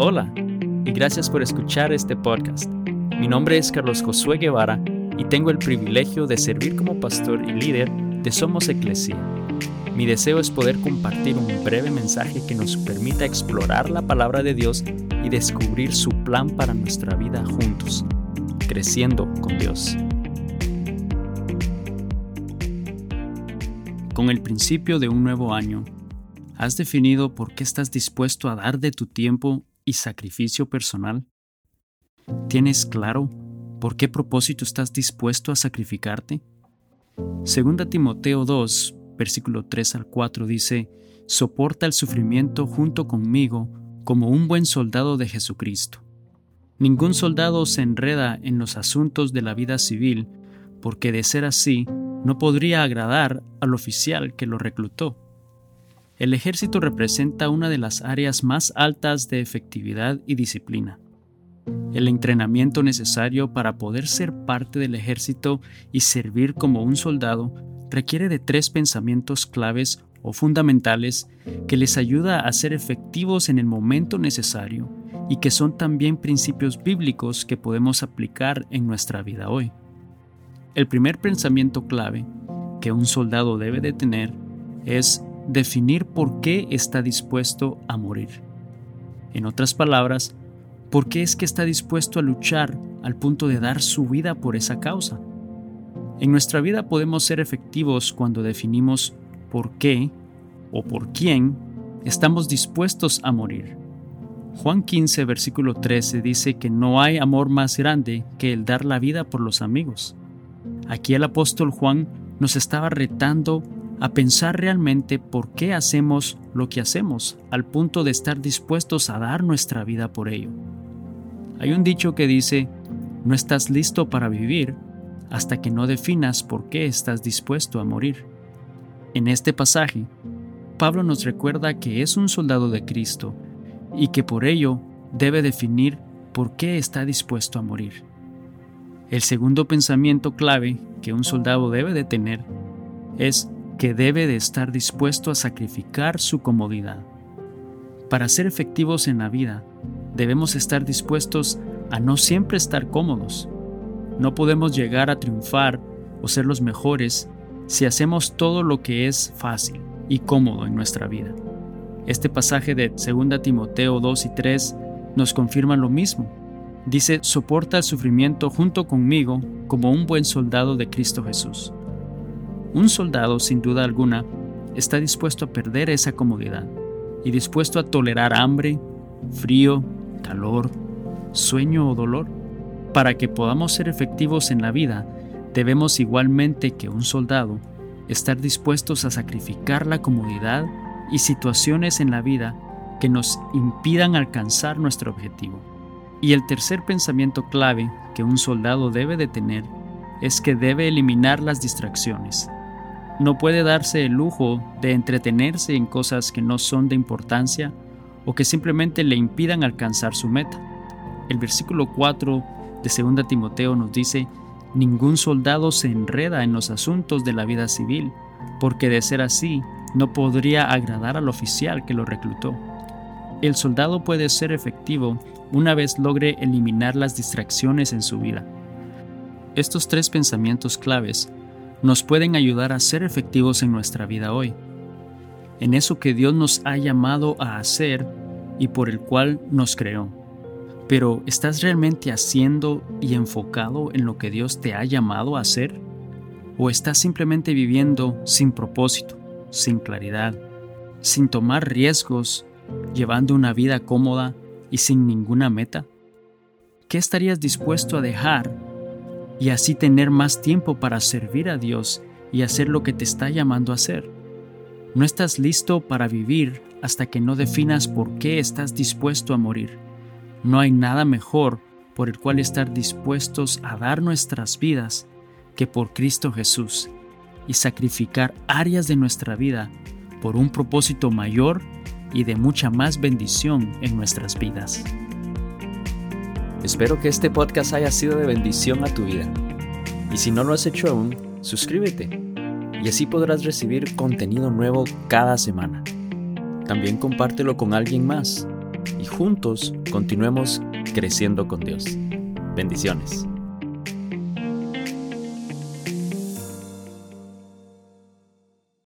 Hola y gracias por escuchar este podcast. Mi nombre es Carlos Josué Guevara y tengo el privilegio de servir como pastor y líder de Somos Eclesia. Mi deseo es poder compartir un breve mensaje que nos permita explorar la palabra de Dios y descubrir su plan para nuestra vida juntos, creciendo con Dios. Con el principio de un nuevo año, ¿has definido por qué estás dispuesto a dar de tu tiempo y sacrificio personal? ¿Tienes claro por qué propósito estás dispuesto a sacrificarte? Segunda Timoteo 2, versículo 3 al 4 dice, Soporta el sufrimiento junto conmigo como un buen soldado de Jesucristo. Ningún soldado se enreda en los asuntos de la vida civil, porque de ser así, no podría agradar al oficial que lo reclutó. El ejército representa una de las áreas más altas de efectividad y disciplina. El entrenamiento necesario para poder ser parte del ejército y servir como un soldado requiere de tres pensamientos claves o fundamentales que les ayuda a ser efectivos en el momento necesario y que son también principios bíblicos que podemos aplicar en nuestra vida hoy. El primer pensamiento clave que un soldado debe de tener es definir por qué está dispuesto a morir. En otras palabras, ¿por qué es que está dispuesto a luchar al punto de dar su vida por esa causa? En nuestra vida podemos ser efectivos cuando definimos por qué o por quién estamos dispuestos a morir. Juan 15, versículo 13 dice que no hay amor más grande que el dar la vida por los amigos. Aquí el apóstol Juan nos estaba retando a pensar realmente por qué hacemos lo que hacemos, al punto de estar dispuestos a dar nuestra vida por ello. Hay un dicho que dice, no estás listo para vivir hasta que no definas por qué estás dispuesto a morir. En este pasaje, Pablo nos recuerda que es un soldado de Cristo y que por ello debe definir por qué está dispuesto a morir. El segundo pensamiento clave que un soldado debe de tener es que debe de estar dispuesto a sacrificar su comodidad. Para ser efectivos en la vida, debemos estar dispuestos a no siempre estar cómodos. No podemos llegar a triunfar o ser los mejores si hacemos todo lo que es fácil y cómodo en nuestra vida. Este pasaje de 2 Timoteo 2 y 3 nos confirma lo mismo. Dice, soporta el sufrimiento junto conmigo como un buen soldado de Cristo Jesús. Un soldado, sin duda alguna, está dispuesto a perder esa comodidad y dispuesto a tolerar hambre, frío, calor, sueño o dolor. Para que podamos ser efectivos en la vida, debemos igualmente que un soldado estar dispuestos a sacrificar la comodidad y situaciones en la vida que nos impidan alcanzar nuestro objetivo. Y el tercer pensamiento clave que un soldado debe de tener es que debe eliminar las distracciones. No puede darse el lujo de entretenerse en cosas que no son de importancia o que simplemente le impidan alcanzar su meta. El versículo 4 de 2 Timoteo nos dice, Ningún soldado se enreda en los asuntos de la vida civil, porque de ser así, no podría agradar al oficial que lo reclutó. El soldado puede ser efectivo una vez logre eliminar las distracciones en su vida. Estos tres pensamientos claves nos pueden ayudar a ser efectivos en nuestra vida hoy, en eso que Dios nos ha llamado a hacer y por el cual nos creó. Pero ¿estás realmente haciendo y enfocado en lo que Dios te ha llamado a hacer? ¿O estás simplemente viviendo sin propósito, sin claridad, sin tomar riesgos, llevando una vida cómoda y sin ninguna meta? ¿Qué estarías dispuesto a dejar y así tener más tiempo para servir a Dios y hacer lo que te está llamando a hacer. No estás listo para vivir hasta que no definas por qué estás dispuesto a morir. No hay nada mejor por el cual estar dispuestos a dar nuestras vidas que por Cristo Jesús y sacrificar áreas de nuestra vida por un propósito mayor y de mucha más bendición en nuestras vidas. Espero que este podcast haya sido de bendición a tu vida. Y si no lo has hecho aún, suscríbete y así podrás recibir contenido nuevo cada semana. También compártelo con alguien más y juntos continuemos creciendo con Dios. Bendiciones.